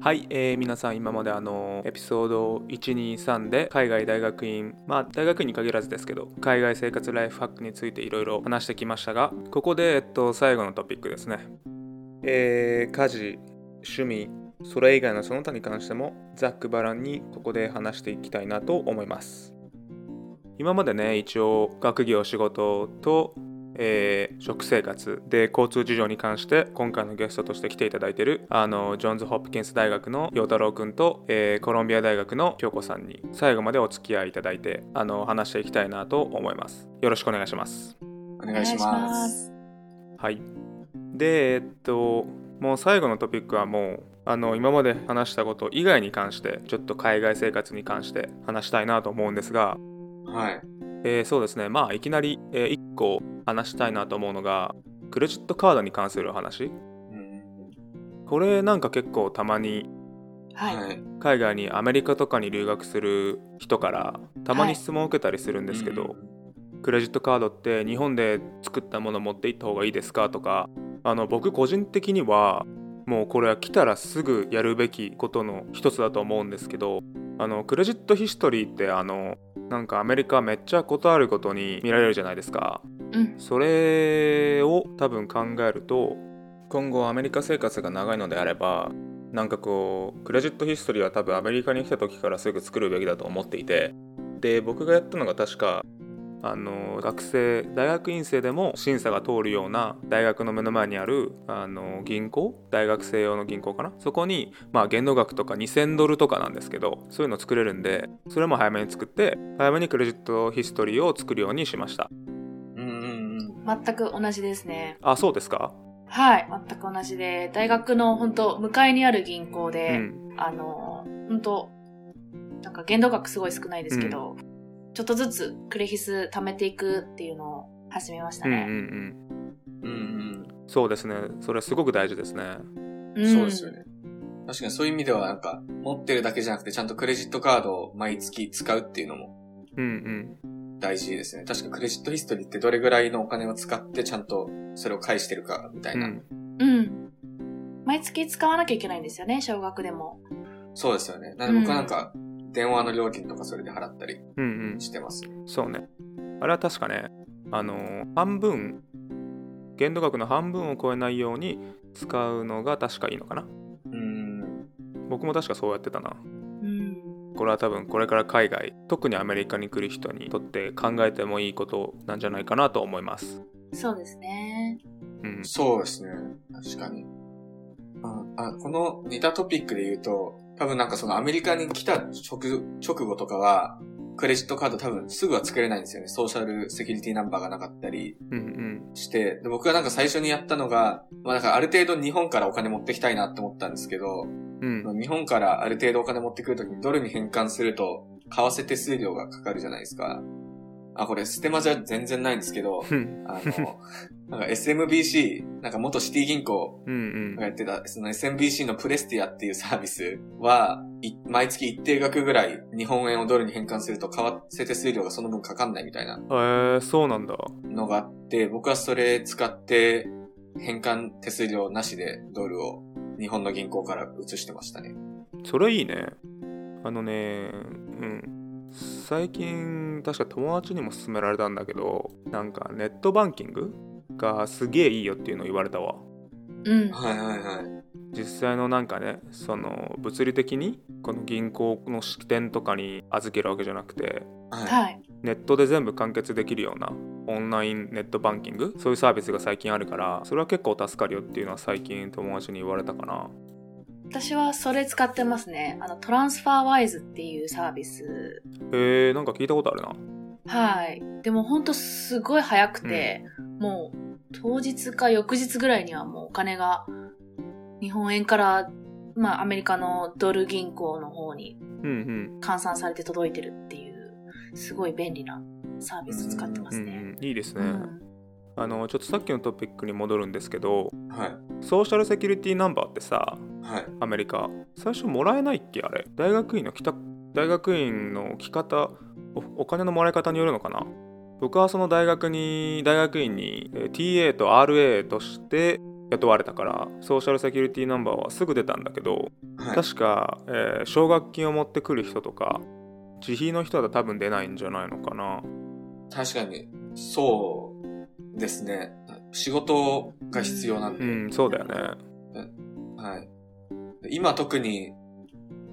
はい、えー皆さん今まであのエピソード123で海外大学院まあ大学院に限らずですけど海外生活ライフハックについていろいろ話してきましたがここで、えっと、最後のトピックですね。えー家事趣味それ以外のその他に関してもざっくばらんにここで話していきたいなと思います。今までね一応学業仕事とえー食生活で交通事情に関して今回のゲストとして来ていただいているあのジョンズ・ホップキンス大学の陽太郎くんと、えーコロンビア大学の京子さんに最後までお付き合いいただいてあの話していきたいなと思いますよろしくお願いしますお願いします。はいでえっともう最後のトピックはもうあの今まで話したこと以外に関してちょっと海外生活に関して話したいなと思うんですがはい。えーそうですね。まあいきなり、え1個話したいなと思うのがクレジットカードに関する話。うんこれなんか結構たまにはい。はい。海外にアメリカとかに留学する人からたまに質問を受けたりするんですけど、クレジットカードって日本で作ったもの持って行った方がいいですかとかあの僕個人的にはもうこれは来たらすぐやるべきことの一つだと思うんですけどあのクレジットヒストリーってあのなんかアメリカめっちゃことあるごとに見られるじゃないですかうん。それを多分考えると今後アメリカ生活が長いのであればなんかこうクレジットヒストリーは多分アメリカに来た時からすぐ作るべきだと思っていてで僕がやったのが確かあの学生大学院生でも審査が通るような大学の目の前にあるあの銀行大学生用の銀行かな？そこにまあ限度額とか2000ドルとかなんですけどそういうの作れるんでそれも早めに作って早めにクレジットヒストリーを作るようにしました。うんうん全く同じですね。あそうですか？はい。全く同じで、大学の本当向かいにある銀行うで、ん。あの、本当なんか限度額すごい少ないですけど、ちょっとずつクレヒス貯めていくっていうのを始めましたうんうんね。うんうん。うんそうですねそれすごく大事ですねうん。そうですよね。確かにそういう意味ではなんか、持ってるだけじゃなくて、ちゃんとクレジットカードを毎月使うっていうのもうん大事ですね。確かクレジットヒストリーってどれぐらいのお金を使ってちゃんとそれを返してるかみたいな。うんうんうん。毎月使わなきゃいけないんですよね、少額でも。そうですよね。なので僕はなんか、電話の料金とかそれで払ったりうんうんしてます。そうねあれは確かねあの半分限度額の半分を超えないように使うのが確かいいのかなうん。僕も確かそうやってたなうん。これは多分これから海外特にアメリカに来る人にとって考えてもいいことなんじゃないかなと思いますそうですね。うんそうですね。確かに。ああこの似たトピックで言うと、多分なんかそのアメリカに来た直直後とかは、クレジットカード多分すぐは作れないんですよね。ソーシャルセキュリティナンバーがなかったりうんして。で僕がなんか最初にやったのが、まあなんかある程度日本からお金持ってきたいなって思ったんですけど、うんうん日本からある程度お金持ってくるときにドルに変換すると、為替手数料がかかるじゃないですか。あ、これステマじゃ全然ないんですけど、うん。あの、なんか SMBC、なんか元シティ銀行うんがやってた、その SMBC のプレスティアっていうサービスは、い毎月一定額ぐらい日本円をドルに変換すると為替手数料がその分かかんないみたいなえー、そうなんだ。のがあって、僕はそれ使って変換手数料なしでドルを日本の銀行から移してましたね。それいいね。あのねうん最近確か友達にも勧められたんだけどなんかネットバンキングがすげえいいよっていうのを言われたわうん。はいはいはい。実際のなんかねその物理的にこの銀行の支店とかに預けるわけじゃなくてはい。はい。ネットで全部完結できるようなオンラインネットバンキング？そういうサービスが最近あるからそれは結構助かるよっていうのは最近友達に言われたかな私はそれ使ってますね。あの、トランスファーワイズっていうサービス。へえなんか聞いたことあるなはい。でもほんとすごい早くて、もう当日か翌日ぐらいにはもうお金が日本円から、まあアメリカのドル銀行の方にうん換算されて届いてるっていう、すごい便利なサービス使ってまうん、うんすね。うん、いいですね、うんあのちょっとさっきのトピックに戻るんですけどはい。ソーシャルセキュリティナンバーってさはい。アメリカ最初もらえないっけあれ？大学院の来た大学院の来方おお金のもらい方によるのかな？僕はその大学に大学院にえー TA と RA として雇われたからソーシャルセキュリティナンバーはすぐ出たんだけど、はい。確か、えー奨学金を持ってくる人とか自費の人は多分出ないんじゃないのかな？確かに、そうですね。仕事が必要なんで。うんそうだよねはい。で今特に、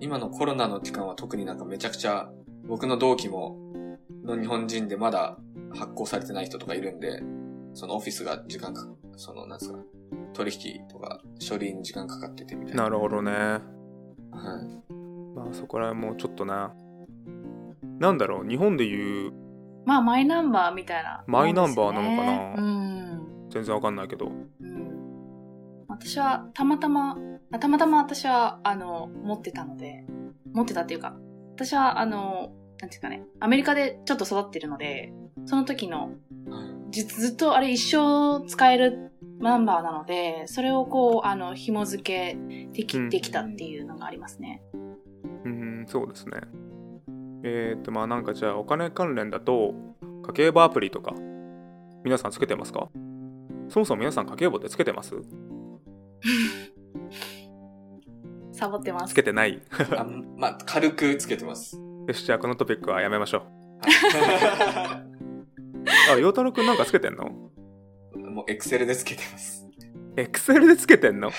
今のコロナの期間は特になんかめちゃくちゃ、僕の同期も、の日本人でまだ発行されてない人とかいるんで、そのオフィスが時間か、その、なんですか、取引とか処理に時間かかっててみたいな。なるほどねはい。まあそこら辺もちょっとななんだろう日本でいうまあ、マイナンバーみたいな、マイナンバーなのかなうん。全然わかんないけどうん。私は、たまたま、あたまたま私は、あの、持ってたので、持ってたっていうか、私は、あの、なんていうかね、アメリカでちょっと育ってるので、その時の、じずっとあれ一生使えるナンバーなので、それをこう、あの、紐付けでき、うん。できたっていうのがありますね。うんそうですね。えー、っとまあなんかじゃあお金関連だと家計簿アプリとか皆さんつけてますか？そもそも皆さん家計簿ってつけてます？サボってますつけ。てないあまあ、軽くつけてます。よしじゃあこのトピックはやめましょうは あ陽太郎くんなんかつけてんの？いもうエクセルでつけてます。エクセルでつけてんの？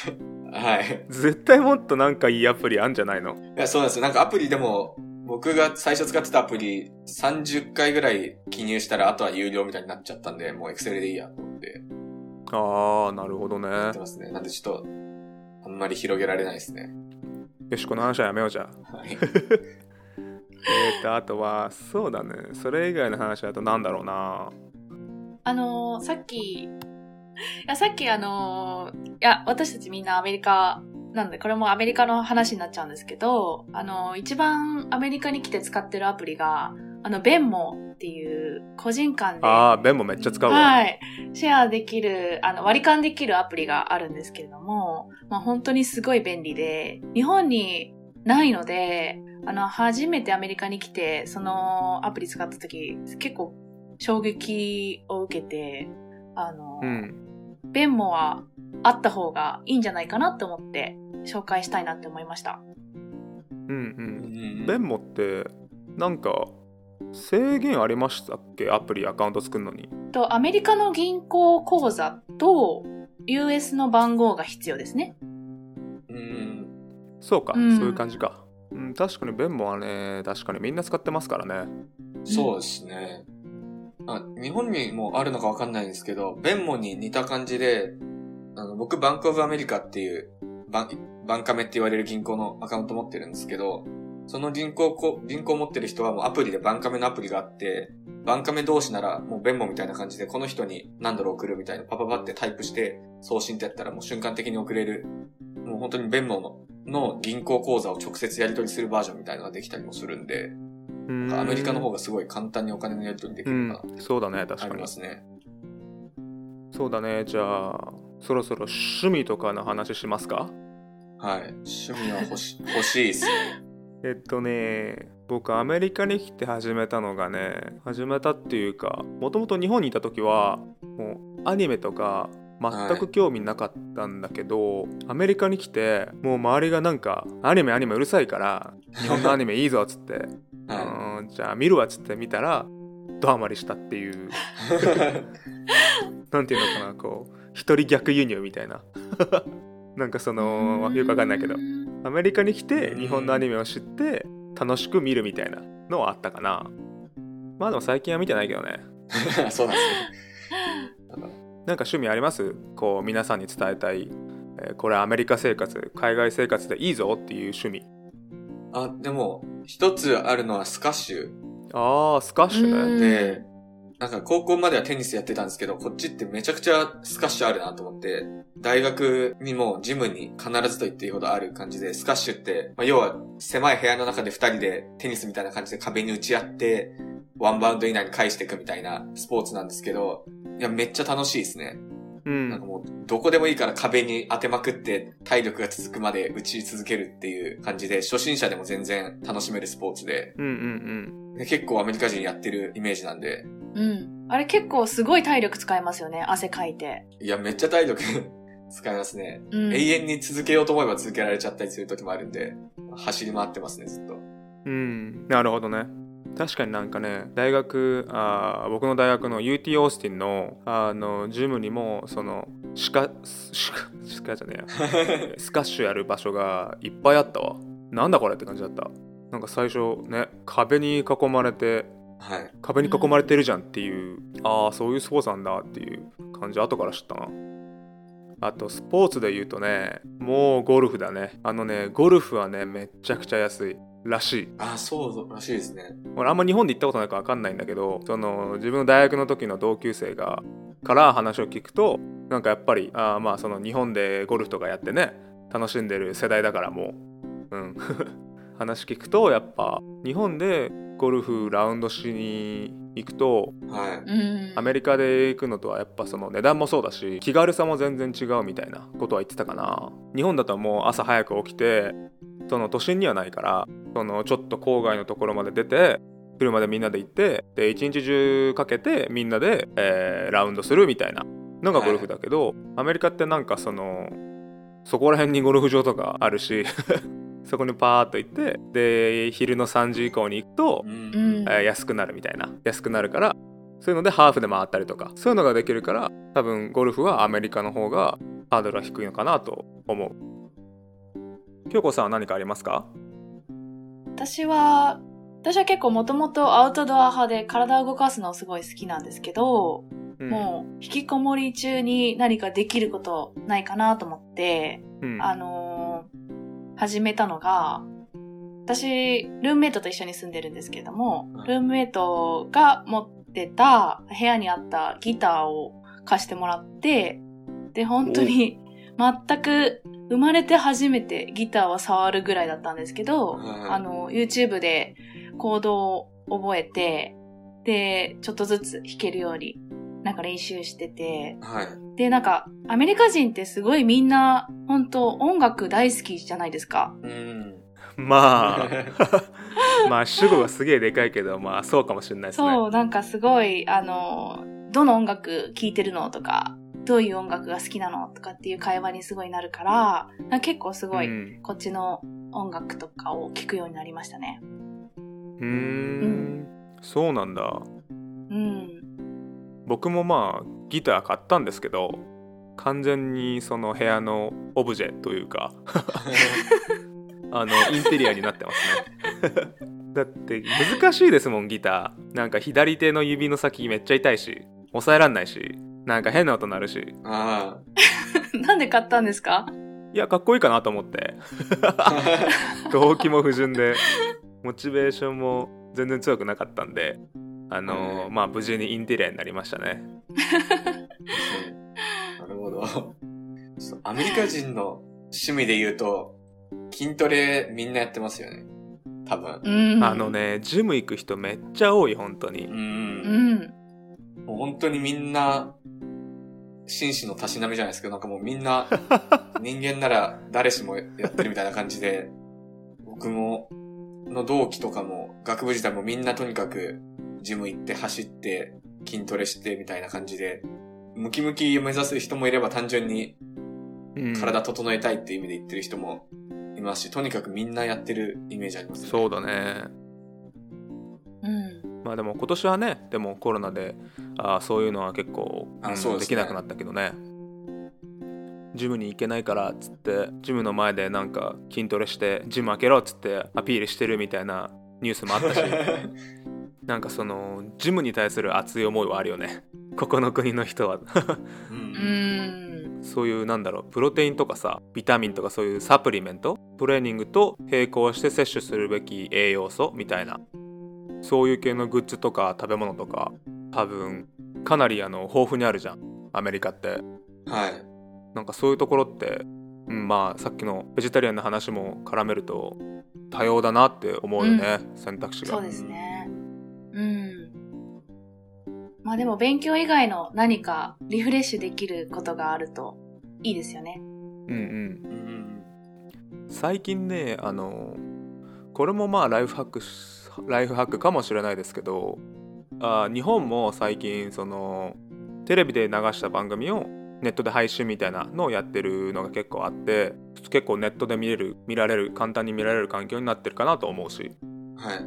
はい。絶対もっとなんかいいアプリあんじゃないの？いや、そうなんですよ。なんかアプリでも、僕が最初使ってたアプリ、30回ぐらい記入したら、あとは有料みたいになっちゃったんで、もうエクセルでいいやと思ってああなるほどねやってますね。なんでちょっと、あんまり広げられないですね。よしこの話はやめようじゃあはい。えーとあとはそうだねそれ以外の話だとなんだろうなあのーさっき、いや、さっきあのーいや、私たちみんなアメリカなんで、これもアメリカの話になっちゃうんですけど、あのー一番アメリカに来て使ってるアプリが、あの、ベンモっていう個人間で、ああベンもめっちゃ使うわ、はい。シェアできる、あの、割り勘できるアプリがあるんですけれども、まあ本当にすごい便利で、日本にないので、あの、初めてアメリカに来て、そのアプリ使った時、結構衝撃を受けて、あの、うんベンモはあった方がいいんじゃないかなと思って紹介したいなって思いました。うんうんうんベンモってなんか制限ありましたっけ？アプリアカウント作るのにと、アメリカの銀行口座と US の番号が必要ですね。うん。そうか、うんそういう感じか、うん、確かにベンモはね確かにみんな使ってますからねそうですね。あ日本にもあるのかわかんないんですけど、ベンモに似た感じで、あの僕、バンクオブアメリカっていう、バン、バンカメって言われる銀行のアカウント持ってるんですけど、その銀行こ、銀行持ってる人はもうアプリでバンカメのアプリがあって、バンカメ同士ならもうベンモみたいな感じで、この人に何ドル送るみたいなパパパってタイプして送信ってやったらもう瞬間的に送れる、もう本当にベンモのの銀行口座を直接やり取りするバージョンみたいなのができたりもするんで、うんアメリカの方がすごい簡単にお金のやり取りできうるのかな、んそうだね確ありかにますね。そうだねじゃあそろそろ趣味とかの話しますか？はい。趣味は欲し欲しいですね。えっとね僕アメリカに来て始めたのがね始めたっていうかもともと日本にいた時はもうアニメとか全く興味なかったんだけど、アメリカに来てもう周りがなんかアニメアニメうるさいから日本のアニメいいぞっつって、はうんじゃあ見るわっつって見たらドハマりしたっていう。い。なんていうのかなこう一人逆輸入みたいな。なんかそのよくわかんないけど。うんアメリカに来て日本のアニメを知って楽しく見るみたいなのはあったかな。まあでも最近は見てないけどね。そうなんです なんか趣味あります？こう皆さんに伝えたい、えーこれアメリカ生活海外生活でいいぞっていう趣味。ね。あ、でも、一つあるのはスカッシュ。あースカッシュね。うん。で、なんか高校まではテニスやってたんですけど、こっちってめちゃくちゃスカッシュあるなと思って、大学にもジムに必ずと言っていいほどある感じで、スカッシュって、まあ、要は狭い部屋の中で二人でテニスみたいな感じで壁に打ち合って、ワンバウンド以内に返していくみたいなスポーツなんですけど、いや、めっちゃ楽しいですね。うん。なんかもう、どこでもいいから壁に当てまくって、体力が続くまで打ち続けるっていう感じで、初心者でも全然楽しめるスポーツで、うんうん。で結構アメリカ人やってるイメージなんで、うん。あれ結構すごい体力使いますよね。汗かいて。いや、めっちゃ体力 使いますね。うん永遠に続けようと思えば続けられちゃったりする時もあるんで、走り回ってますね、ずっと。うんなるほどね確かになんかね大学あー僕の大学の UT オースティンのあのジムにもそのシカシカシカじゃねえや スカッシュやる場所がいっぱいあったわなんだこれって感じだったなんか最初ね壁に囲まれてはい。壁に囲まれてるじゃんっていう、ああそういうスポーツなんだっていう感じ。後から知ったな。あとスポーツで言うとねもうゴルフだね。あのねゴルフはねめっちゃくちゃ安いらしい。あ、そうらしいですね。俺あんま日本で行ったことないから分かんないんだけどその自分の大学の時の同級生がから話を聞くとなんかやっぱりあーまあその日本でゴルフとかやってね楽しんでる世代だからもう。うん。話聞くとやっぱ日本でゴルフラウンドしに行くとはい。うん。アメリカで行くのとはやっぱその値段もそうだし気軽さも全然違うみたいなことは言ってたかな。日本だともう朝早く起きてその都心にはないからそのちょっと郊外のところまで出て車でみんなで行ってで一日中かけてみんなで、えーラウンドするみたいなのがゴルフだけど、アメリカってなんかそのそこら辺にゴルフ場とかあるしそこにパーッと行ってで昼の3時以降に行くとう、ん。うん。えー安くなるみたいな。安くなるからそういうのでハーフで回ったりとかそういうのができるから多分ゴルフはアメリカの方がハードルは低いのかなと思う。京子さんは何かありますか？私は、私は結構もともとアウトドア派で体を動かすのすごい好きなんですけど、うん。もう引きこもり中に何かできることないかなと思って、うん。あのー始めたのが、私、ルームメイトと一緒に住んでるんですけども、うん。ルームメイトが持ってた部屋にあったギターを貸してもらって、で、本当に全く生まれて初めてギターを触るぐらいだったんですけど、はいあの、YouTube でコードを覚えて、で、ちょっとずつ弾けるように、なんか練習してて、はい。で、なんか、アメリカ人ってすごいみんな、本当音楽大好きじゃないですか。うん。まあ まあ主語がすげえでかいけどまあそうかもしれないですねそう、なんかすごい、あの、どの音楽聴いてるのとか、どういう音楽が好きなのとかっていう会話にすごいなるから、か結構すごい、うんこっちの音楽とかを聴くようになりましたね。うーんそうなんだうん。僕もまあギター買ったんですけど完全にその部屋のオブジェというか あのインテリアになってますね。だって難しいですもんギター。なんか左手の指の先めっちゃ痛いし押さえらんないしなんか変な音鳴るし。あ なんで買ったんですか？いやかっこいいかなと思って。あ。動機も不純でモチベーションも全然強くなかったんであのうんまあ無事にインテリアになりましたねなるほど。アメリカ人の趣味で言うと、筋トレみんなやってますよね。多分。うん。あの。ねジム行く人めっちゃ多い本当にう。うんん。もう本当にみんな、紳士のたしなみじゃないですけど、なんかもうみんな、人間なら誰しもやってるみたいな感じで、僕も、の同期とかも、学部時代もみんなとにかく、ジム行って走って、筋トレしてみたいな感じで、ムキムキを目指す人もいれば単純にうん。体整えたいっていう意味で言ってる人もいますし、とにかくみんなやってるイメージあります、ね。そうだね。うん。まあでも今年はねでもコロナであーそういうのは結構、うんあそうでね。ですきなくなったけどね。ジムに行けないからっつってジムの前でなんか筋トレしてジム開けろっつってアピールしてるみたいなニュースもあったし なんかそのジムに対する熱い思いはあるよね ここの国の人は う。うんん。そういうなんだろうプロテインとかさビタミンとかそういうサプリメント？トレーニングと並行して摂取するべき栄養素みたいなそういう系のグッズとか食べ物とか多分かなりあの豊富にあるじゃんアメリカってはい。なんかそういうところって、うん、まあさっきのベジタリアンの話も絡めると多様だなって思うよね、選択肢がそうですね。うん。まあでも勉強以外の何かリフレッシュできることがあるといいですよね。うんうんうん。最近ねあのこれもまあライフハックしライフハックかもしれないですけどあ日本も最近そのテレビで流した番組をネットで配信みたいなのをやってるのが結構あって結構ネットで見れる見られる簡単に見られる環境になってるかなと思うしはい。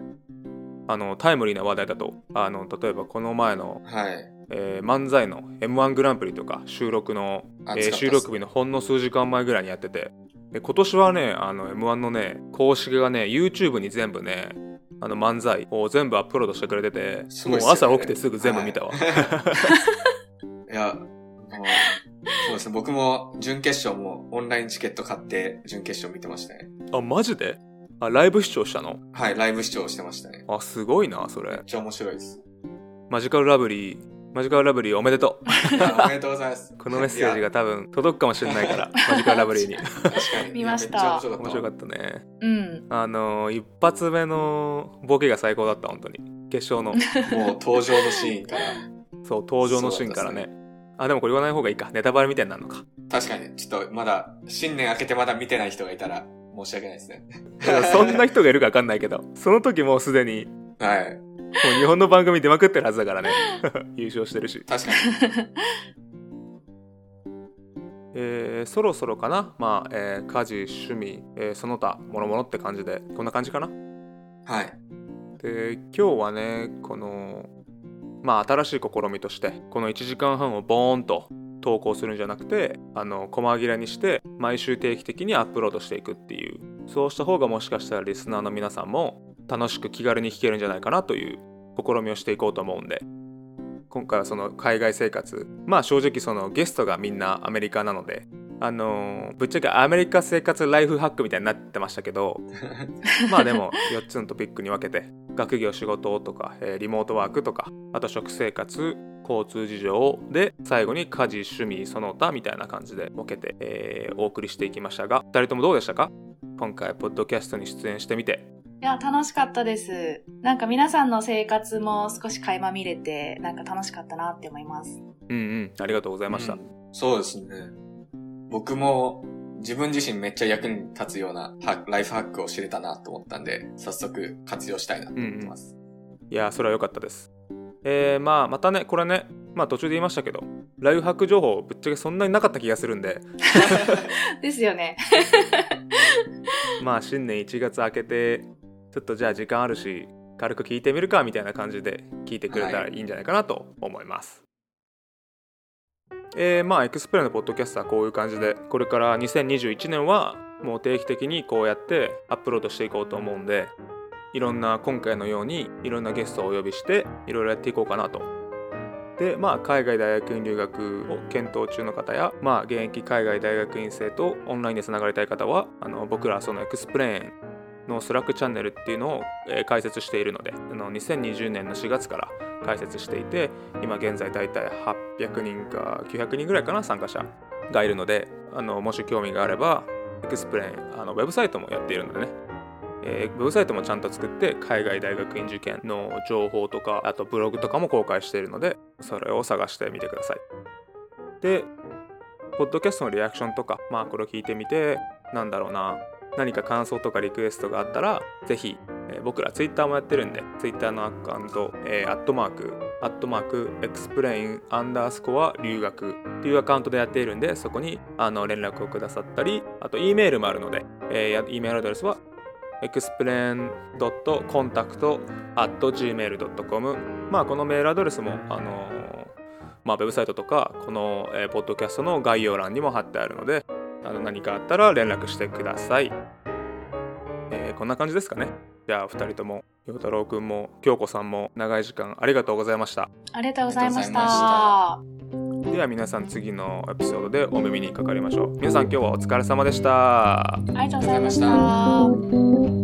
あのタイムリーな話題だとあの例えばこの前の、はい。えー漫才の m 1グランプリとか収録の、あえー収録日のほんの数時間前ぐらいにやっててで今年はねあの m 1のね公式がね YouTube に全部ねあの漫才を全部アップロードしてくれてて、もう朝起きてすぐ全部見たわ、いや、もう、そうですね。僕も準決勝もオンラインチケット買って準決勝見てましたね。あマジで？あライブ視聴したの？はい、ライブ視聴してましたね。あすごいなそれめっちゃ面白いです。マジカルラブリーマジカルラブリーおめでとうあおめでとうございます。このメッセージが多分届くかもしれないから マジカルラブリーに確かに。見ましたいやめっちゃ面面白か白かっったねうん。あのー一発目のボケが最高だった本当に決勝のた。もう登場のシーンから。そう登場のシーンからねあでもこれ言わない方がいいかネタバレみたいになるのか確かに、ちょっとまだ、新年明けてまだ見てない人がいたら申し訳ないですね。そんな人がいるか分かんないけどその時もうすでにはい。もう日本の番組出まくってるはずだからね 優勝してるし確かに。えーそろそろかなまあ、えー家事趣味、えーその他諸々って感じでこんな感じかな？はい。で今日はねこのまあ新しい試みとしてこの1時間半をボーンと投稿するんじゃなくてあの細切れにして毎週定期的にアップロードしていくっていう。そうした方がもしかしたらリスナーの皆さんも楽しく気軽に聞けるんじゃないかなという試みをしていこうと思うんで。今回はその海外生活。まあ正直そのゲストがみんなアメリカなのであのーぶっちゃけアメリカ生活ライフハックみたいになってましたけど まあでも4つのトピックに分けて学業仕事とか、えーリモートワークとかあと食生活交通事情で最後に家事趣味その他みたいな感じで分けて、えーお送りしていきましたが2人ともどうでしたか？今回ポッドキャストに出演してみていや、楽しかったです。なんか皆さんの生活も少し垣間見れて、なんか楽しかったなって思います。うんうんありがとうございました、うんそうですね。僕も自分自身めっちゃ役に立つようなハライフハックを知れたなと思ったんで、早速活用したいなと思ってます。いやーそれは良かったですえー、まあまたねこれねまあ途中で言いましたけどライフハック情報ぶっちゃけそんなになかった気がするんで ですよね。まあ新年1月明けてちょっとじゃあ時間あるし軽く聞いてみるかみたいな感じで聞いてくれたらいいんじゃないかなと思います、えーまあエクスプレのポッドキャストはこういう感じでこれから2021年はもう定期的にこうやってアップロードしていこうと思うんでいろんな今回のようにいろんなゲストをお呼びしていろいろやっていこうかなと。でまあ海外大学院留学を検討中の方やまあ現役海外大学院生とオンラインでつながりたい方はあの僕らそのエクスプレーンのスラックチャンネルっていうのを、えー開設しているのであの2020年の4月から開設していて今現在大体800人か900人ぐらいかな参加者がいるのであのもし興味があればエクスプレーンあのウェブサイトもやっているのでね。えーウェブサイトもちゃんと作って海外大学院受験の情報とかあとブログとかも公開しているのでそれを探してみてください。でポッドキャストのリアクションとかまあこれを聞いてみてなんだろうな何か感想とかリクエストがあったらぜひ、えー僕らツイッターもやってるんでツイッターのアカウント、えーアットマークアットマーク explain アンダースコア留学っていうアカウントでやっているんでそこにあの連絡をくださったりあと E メールもあるので、えー E メールアドレスは explain.contact.gmail.com まあこのメールアドレスもあのーまあウェブサイトとかこの、えーポッドキャストの概要欄にも貼ってあるのであの何かあったら連絡してください、えーこんな感じですかね。じゃあ2人とも陽太郎くんも京子さんも長い時間ありがとうございました。ありがとうございましあた。では皆さん次のエピソードでお耳にかかりましょう。皆さん今日はお疲れ様でした。ありがとうございました。